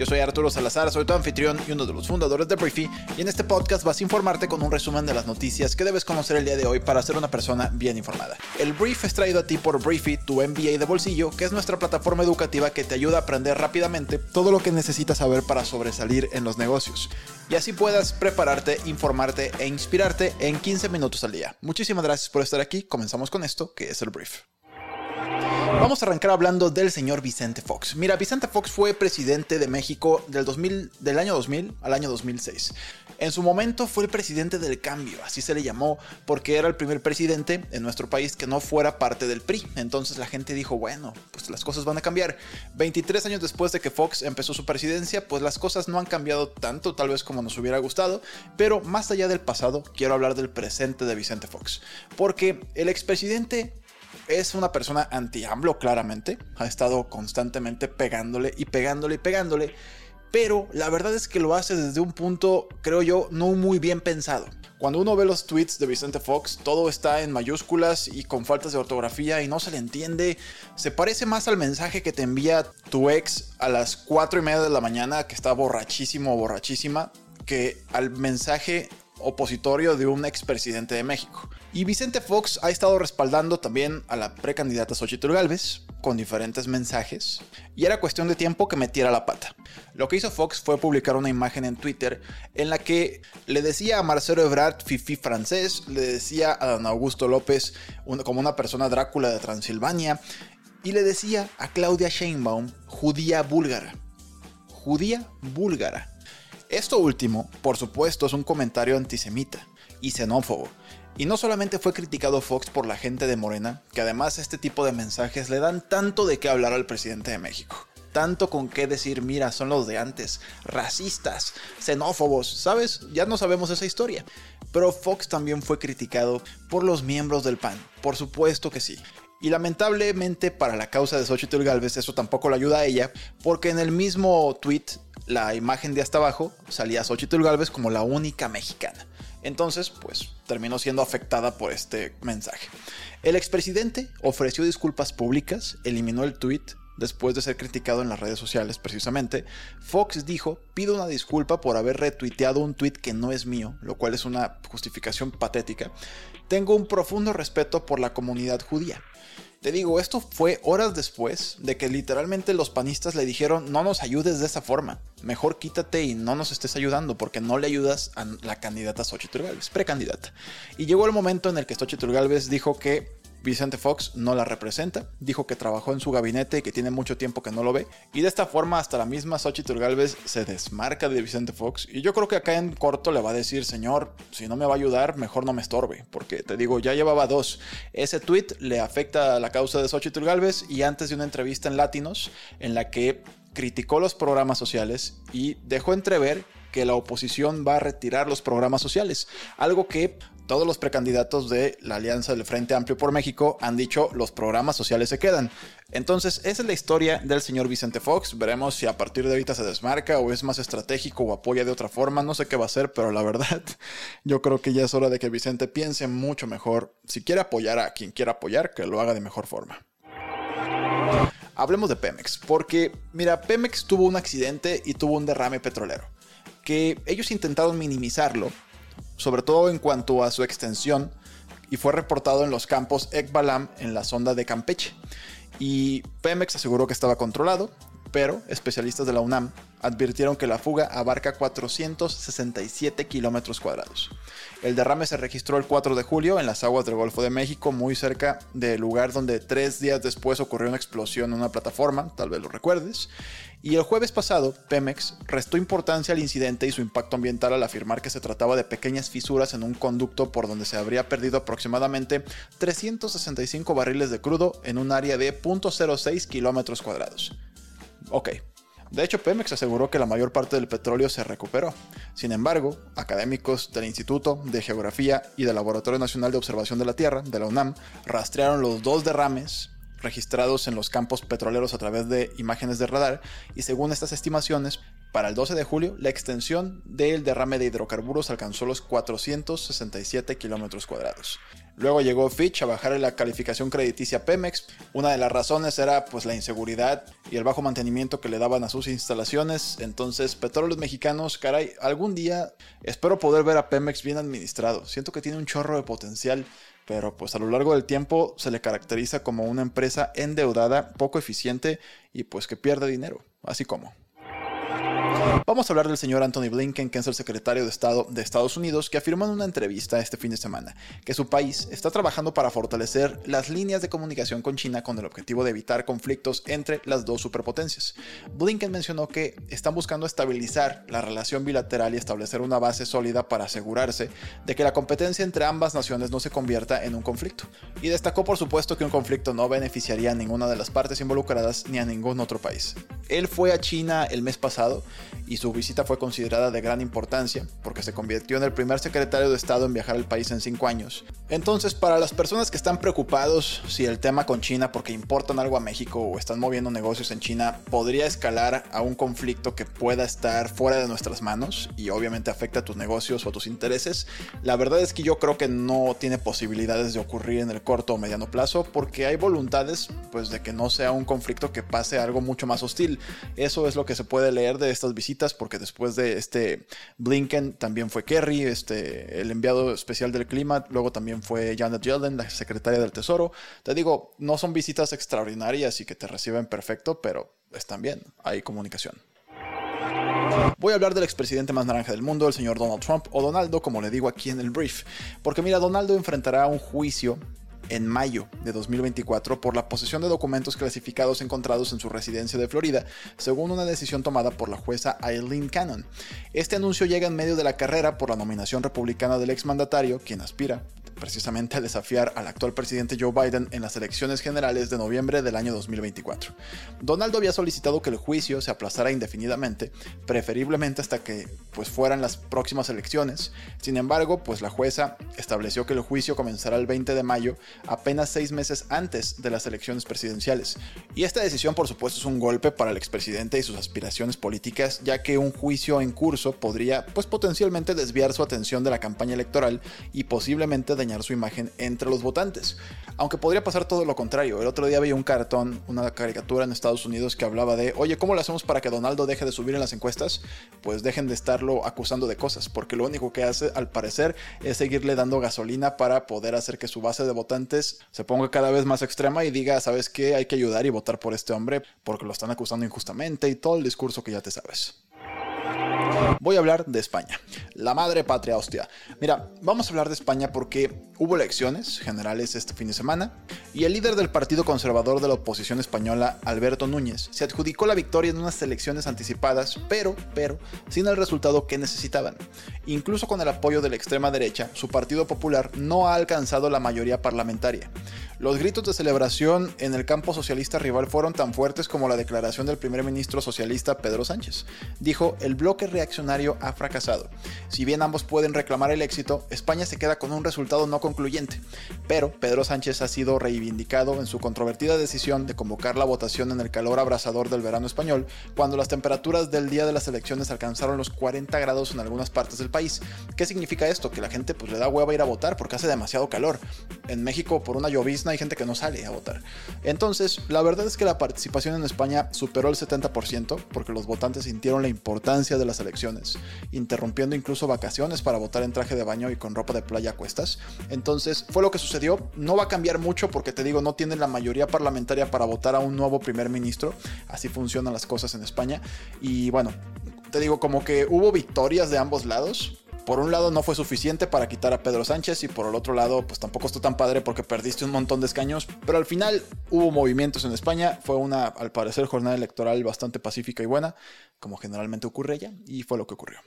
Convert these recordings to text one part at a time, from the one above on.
Yo soy Arturo Salazar, soy tu anfitrión y uno de los fundadores de Briefy, y en este podcast vas a informarte con un resumen de las noticias que debes conocer el día de hoy para ser una persona bien informada. El Brief es traído a ti por Briefy, tu MBA de bolsillo, que es nuestra plataforma educativa que te ayuda a aprender rápidamente todo lo que necesitas saber para sobresalir en los negocios. Y así puedas prepararte, informarte e inspirarte en 15 minutos al día. Muchísimas gracias por estar aquí, comenzamos con esto que es el Brief. Vamos a arrancar hablando del señor Vicente Fox. Mira, Vicente Fox fue presidente de México del, 2000, del año 2000 al año 2006. En su momento fue el presidente del cambio, así se le llamó, porque era el primer presidente en nuestro país que no fuera parte del PRI. Entonces la gente dijo, bueno, pues las cosas van a cambiar. 23 años después de que Fox empezó su presidencia, pues las cosas no han cambiado tanto tal vez como nos hubiera gustado, pero más allá del pasado, quiero hablar del presente de Vicente Fox. Porque el expresidente es una persona anti-AMLO, claramente. Ha estado constantemente pegándole y pegándole y pegándole. Pero la verdad es que lo hace desde un punto, creo yo, no muy bien pensado. Cuando uno ve los tweets de Vicente Fox, todo está en mayúsculas y con faltas de ortografía y no se le entiende. Se parece más al mensaje que te envía tu ex a las 4 y media de la mañana, que está borrachísimo o borrachísima, que al mensaje opositorio de un expresidente de México. Y Vicente Fox ha estado respaldando también a la precandidata Xochitl Galvez con diferentes mensajes y era cuestión de tiempo que metiera la pata. Lo que hizo Fox fue publicar una imagen en Twitter en la que le decía a Marcelo Ebrard fifi francés, le decía a don Augusto López como una persona Drácula de Transilvania y le decía a Claudia Sheinbaum judía búlgara. Judía búlgara. Esto último, por supuesto, es un comentario antisemita y xenófobo. Y no solamente fue criticado Fox por la gente de Morena, que además este tipo de mensajes le dan tanto de qué hablar al presidente de México. Tanto con qué decir, mira, son los de antes, racistas, xenófobos, ¿sabes? Ya no sabemos esa historia. Pero Fox también fue criticado por los miembros del PAN, por supuesto que sí. Y lamentablemente para la causa de Xochitl Galvez eso tampoco le ayuda a ella, porque en el mismo tweet la imagen de hasta abajo salía Xochitl Galvez como la única mexicana. Entonces, pues terminó siendo afectada por este mensaje. El expresidente ofreció disculpas públicas, eliminó el tweet después de ser criticado en las redes sociales precisamente. Fox dijo, pido una disculpa por haber retuiteado un tweet que no es mío, lo cual es una justificación patética. Tengo un profundo respeto por la comunidad judía. Te digo, esto fue horas después de que literalmente los panistas le dijeron no nos ayudes de esa forma, mejor quítate y no nos estés ayudando porque no le ayudas a la candidata Xochitl Galvez, precandidata. Y llegó el momento en el que Xochitl Galvez dijo que Vicente Fox no la representa, dijo que trabajó en su gabinete y que tiene mucho tiempo que no lo ve, y de esta forma hasta la misma Xochitl Galvez se desmarca de Vicente Fox, y yo creo que acá en corto le va a decir, señor, si no me va a ayudar, mejor no me estorbe, porque te digo, ya llevaba dos. Ese tweet le afecta a la causa de Xochitl Galvez, y antes de una entrevista en Latinos, en la que criticó los programas sociales y dejó entrever que la oposición va a retirar los programas sociales, algo que todos los precandidatos de la Alianza del Frente Amplio por México han dicho los programas sociales se quedan. Entonces, esa es la historia del señor Vicente Fox. Veremos si a partir de ahorita se desmarca o es más estratégico o apoya de otra forma. No sé qué va a hacer, pero la verdad, yo creo que ya es hora de que Vicente piense mucho mejor. Si quiere apoyar a quien quiera apoyar, que lo haga de mejor forma. Hablemos de Pemex, porque mira, Pemex tuvo un accidente y tuvo un derrame petrolero, que ellos intentaron minimizarlo sobre todo en cuanto a su extensión, y fue reportado en los campos Ekbalam en la sonda de Campeche. Y Pemex aseguró que estaba controlado, pero especialistas de la UNAM advirtieron que la fuga abarca 467 kilómetros cuadrados. El derrame se registró el 4 de julio en las aguas del Golfo de México, muy cerca del lugar donde tres días después ocurrió una explosión en una plataforma, tal vez lo recuerdes, y el jueves pasado, Pemex restó importancia al incidente y su impacto ambiental al afirmar que se trataba de pequeñas fisuras en un conducto por donde se habría perdido aproximadamente 365 barriles de crudo en un área de 0.06 kilómetros cuadrados. Ok, De hecho, Pemex aseguró que la mayor parte del petróleo se recuperó. Sin embargo, académicos del Instituto de Geografía y del Laboratorio Nacional de Observación de la Tierra, de la UNAM, rastrearon los dos derrames registrados en los campos petroleros a través de imágenes de radar y según estas estimaciones, para el 12 de julio, la extensión del derrame de hidrocarburos alcanzó los 467 kilómetros cuadrados. Luego llegó Fitch a bajar la calificación crediticia Pemex. Una de las razones era pues la inseguridad y el bajo mantenimiento que le daban a sus instalaciones. Entonces, Petróleos Mexicanos, caray, algún día espero poder ver a Pemex bien administrado. Siento que tiene un chorro de potencial pero pues a lo largo del tiempo se le caracteriza como una empresa endeudada, poco eficiente y pues que pierde dinero, así como. Vamos a hablar del señor Anthony Blinken, que es el secretario de Estado de Estados Unidos, que afirmó en una entrevista este fin de semana que su país está trabajando para fortalecer las líneas de comunicación con China con el objetivo de evitar conflictos entre las dos superpotencias. Blinken mencionó que están buscando estabilizar la relación bilateral y establecer una base sólida para asegurarse de que la competencia entre ambas naciones no se convierta en un conflicto. Y destacó por supuesto que un conflicto no beneficiaría a ninguna de las partes involucradas ni a ningún otro país. Él fue a China el mes pasado y su visita fue considerada de gran importancia porque se convirtió en el primer secretario de Estado en viajar al país en cinco años. Entonces, para las personas que están preocupados si el tema con China porque importan algo a México o están moviendo negocios en China podría escalar a un conflicto que pueda estar fuera de nuestras manos y obviamente afecta a tus negocios o a tus intereses, la verdad es que yo creo que no tiene posibilidades de ocurrir en el corto o mediano plazo porque hay voluntades pues de que no sea un conflicto que pase algo mucho más hostil. Eso es lo que se puede leer de estas visitas porque después de este Blinken también fue Kerry, este, el enviado especial del clima, luego también fue Janet Yellen, la secretaria del Tesoro. Te digo, no son visitas extraordinarias y que te reciben perfecto, pero están bien, hay comunicación. Voy a hablar del expresidente más naranja del mundo, el señor Donald Trump, o Donaldo, como le digo aquí en el brief. Porque mira, Donaldo enfrentará un juicio en mayo de 2024 por la posesión de documentos clasificados encontrados en su residencia de Florida, según una decisión tomada por la jueza Eileen Cannon. Este anuncio llega en medio de la carrera por la nominación republicana del exmandatario, quien aspira precisamente a desafiar al actual presidente Joe Biden en las elecciones generales de noviembre del año 2024. Donaldo había solicitado que el juicio se aplazara indefinidamente, preferiblemente hasta que pues fueran las próximas elecciones. Sin embargo, pues la jueza estableció que el juicio comenzará el 20 de mayo, apenas seis meses antes de las elecciones presidenciales. Y esta decisión, por supuesto, es un golpe para el expresidente y sus aspiraciones políticas, ya que un juicio en curso podría pues potencialmente desviar su atención de la campaña electoral y posiblemente su imagen entre los votantes. Aunque podría pasar todo lo contrario. El otro día vi un cartón, una caricatura en Estados Unidos que hablaba de, oye, ¿cómo lo hacemos para que Donaldo deje de subir en las encuestas? Pues dejen de estarlo acusando de cosas, porque lo único que hace, al parecer, es seguirle dando gasolina para poder hacer que su base de votantes se ponga cada vez más extrema y diga, ¿sabes qué? Hay que ayudar y votar por este hombre porque lo están acusando injustamente y todo el discurso que ya te sabes. Voy a hablar de España, la madre patria hostia. Mira, vamos a hablar de España porque hubo elecciones generales este fin de semana y el líder del Partido Conservador de la oposición española, Alberto Núñez, se adjudicó la victoria en unas elecciones anticipadas, pero, pero, sin el resultado que necesitaban. Incluso con el apoyo de la extrema derecha, su Partido Popular no ha alcanzado la mayoría parlamentaria. Los gritos de celebración en el campo socialista rival fueron tan fuertes como la declaración del primer ministro socialista Pedro Sánchez. Dijo, el bloque reaccionario ha fracasado. Si bien ambos pueden reclamar el éxito, España se queda con un resultado no concluyente. Pero Pedro Sánchez ha sido reivindicado en su controvertida decisión de convocar la votación en el calor abrasador del verano español, cuando las temperaturas del día de las elecciones alcanzaron los 40 grados en algunas partes del país. ¿Qué significa esto? Que la gente pues le da hueva ir a votar porque hace demasiado calor. En México por una llovizna hay gente que no sale a votar. Entonces, la verdad es que la participación en España superó el 70% porque los votantes sintieron la importancia de las elecciones, interrumpiendo incluso vacaciones para votar en traje de baño y con ropa de playa a cuestas. Entonces, fue lo que sucedió. No va a cambiar mucho porque te digo, no tienen la mayoría parlamentaria para votar a un nuevo primer ministro. Así funcionan las cosas en España. Y bueno, te digo, como que hubo victorias de ambos lados por un lado no fue suficiente para quitar a Pedro Sánchez y por el otro lado pues tampoco estuvo tan padre porque perdiste un montón de escaños, pero al final hubo movimientos en España, fue una al parecer jornada electoral bastante pacífica y buena, como generalmente ocurre ya, y fue lo que ocurrió.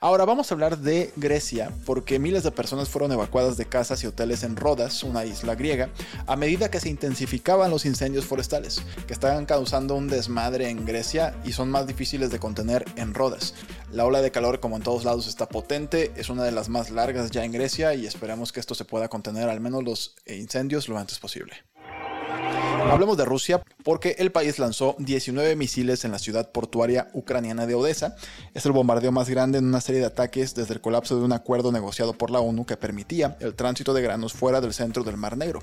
Ahora vamos a hablar de Grecia, porque miles de personas fueron evacuadas de casas y hoteles en Rodas, una isla griega, a medida que se intensificaban los incendios forestales, que estaban causando un desmadre en Grecia y son más difíciles de contener en Rodas. La ola de calor, como en todos lados, está potente, es una de las más largas ya en Grecia y esperamos que esto se pueda contener al menos los incendios lo antes posible. Hablemos de Rusia porque el país lanzó 19 misiles en la ciudad portuaria ucraniana de Odessa. Es el bombardeo más grande en una serie de ataques desde el colapso de un acuerdo negociado por la ONU que permitía el tránsito de granos fuera del centro del Mar Negro.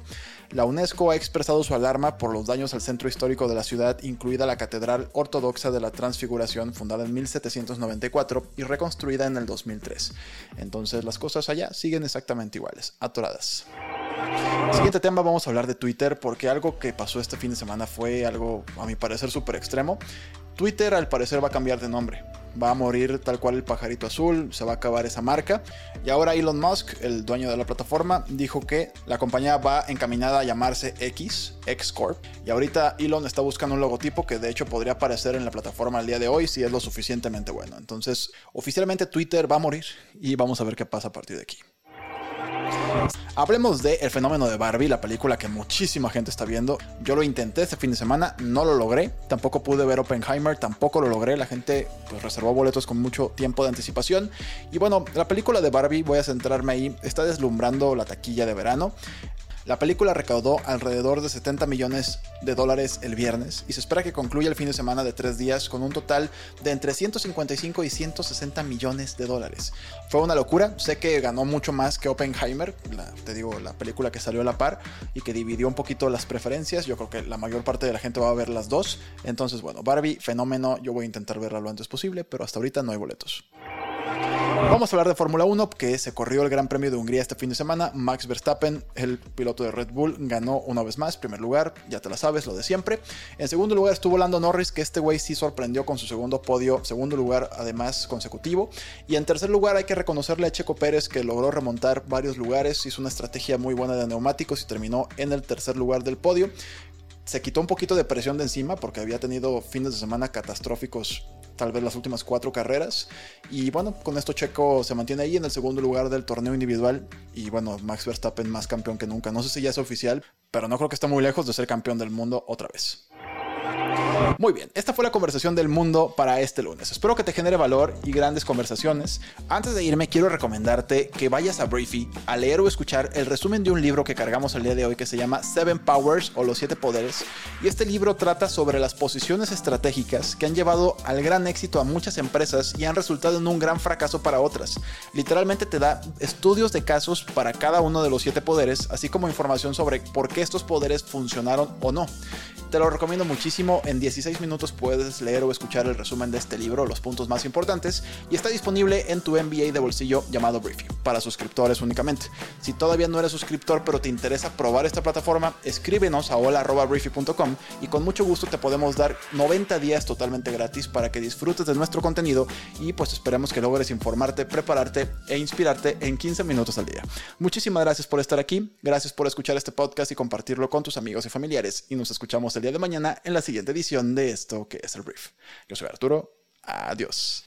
La UNESCO ha expresado su alarma por los daños al centro histórico de la ciudad, incluida la Catedral Ortodoxa de la Transfiguración, fundada en 1794 y reconstruida en el 2003. Entonces las cosas allá siguen exactamente iguales, atoradas. Siguiente tema, vamos a hablar de Twitter porque algo que pasó este fin de semana fue algo, a mi parecer, súper extremo. Twitter al parecer va a cambiar de nombre. Va a morir tal cual el pajarito azul, se va a acabar esa marca. Y ahora Elon Musk, el dueño de la plataforma, dijo que la compañía va encaminada a llamarse X, X Corp. Y ahorita Elon está buscando un logotipo que de hecho podría aparecer en la plataforma al día de hoy si es lo suficientemente bueno. Entonces, oficialmente Twitter va a morir y vamos a ver qué pasa a partir de aquí. Hablemos de El fenómeno de Barbie, la película que muchísima gente está viendo. Yo lo intenté este fin de semana, no lo logré. Tampoco pude ver Oppenheimer, tampoco lo logré. La gente pues, reservó boletos con mucho tiempo de anticipación. Y bueno, la película de Barbie, voy a centrarme ahí, está deslumbrando la taquilla de verano. La película recaudó alrededor de 70 millones de dólares el viernes y se espera que concluya el fin de semana de tres días con un total de entre 155 y 160 millones de dólares. Fue una locura, sé que ganó mucho más que Oppenheimer, te digo, la película que salió a la par y que dividió un poquito las preferencias. Yo creo que la mayor parte de la gente va a ver las dos. Entonces, bueno, Barbie, fenómeno, yo voy a intentar verla lo antes posible, pero hasta ahorita no hay boletos. Vamos a hablar de Fórmula 1, que se corrió el Gran Premio de Hungría este fin de semana. Max Verstappen, el piloto de Red Bull, ganó una vez más. Primer lugar, ya te la sabes, lo de siempre. En segundo lugar estuvo Lando Norris, que este güey sí sorprendió con su segundo podio, segundo lugar además consecutivo. Y en tercer lugar hay que reconocerle a Checo Pérez, que logró remontar varios lugares, hizo una estrategia muy buena de neumáticos y terminó en el tercer lugar del podio se quitó un poquito de presión de encima porque había tenido fines de semana catastróficos tal vez las últimas cuatro carreras. Y bueno, con esto Checo se mantiene ahí en el segundo lugar del torneo individual. Y bueno, Max Verstappen más campeón que nunca. No sé si ya es oficial, pero no creo que esté muy lejos de ser campeón del mundo otra vez. Muy bien, esta fue la conversación del mundo para este lunes. Espero que te genere valor y grandes conversaciones. Antes de irme, quiero recomendarte que vayas a Briefy a leer o escuchar el resumen de un libro que cargamos el día de hoy que se llama Seven Powers o Los Siete Poderes. Y este libro trata sobre las posiciones estratégicas que han llevado al gran éxito a muchas empresas y han resultado en un gran fracaso para otras. Literalmente te da estudios de casos para cada uno de los siete poderes, así como información sobre por qué estos poderes funcionaron o no. Te lo recomiendo muchísimo. En 16 minutos puedes leer o escuchar el resumen de este libro, los puntos más importantes, y está disponible en tu MBA de bolsillo llamado Briefing, para suscriptores únicamente. Si todavía no eres suscriptor pero te interesa probar esta plataforma, escríbenos a hola.briefy.com y con mucho gusto te podemos dar 90 días totalmente gratis para que disfrutes de nuestro contenido y pues esperemos que logres informarte, prepararte e inspirarte en 15 minutos al día. Muchísimas gracias por estar aquí, gracias por escuchar este podcast y compartirlo con tus amigos y familiares y nos escuchamos el día de mañana en la siguiente edición de esto que es el brief. Yo soy Arturo. Adiós.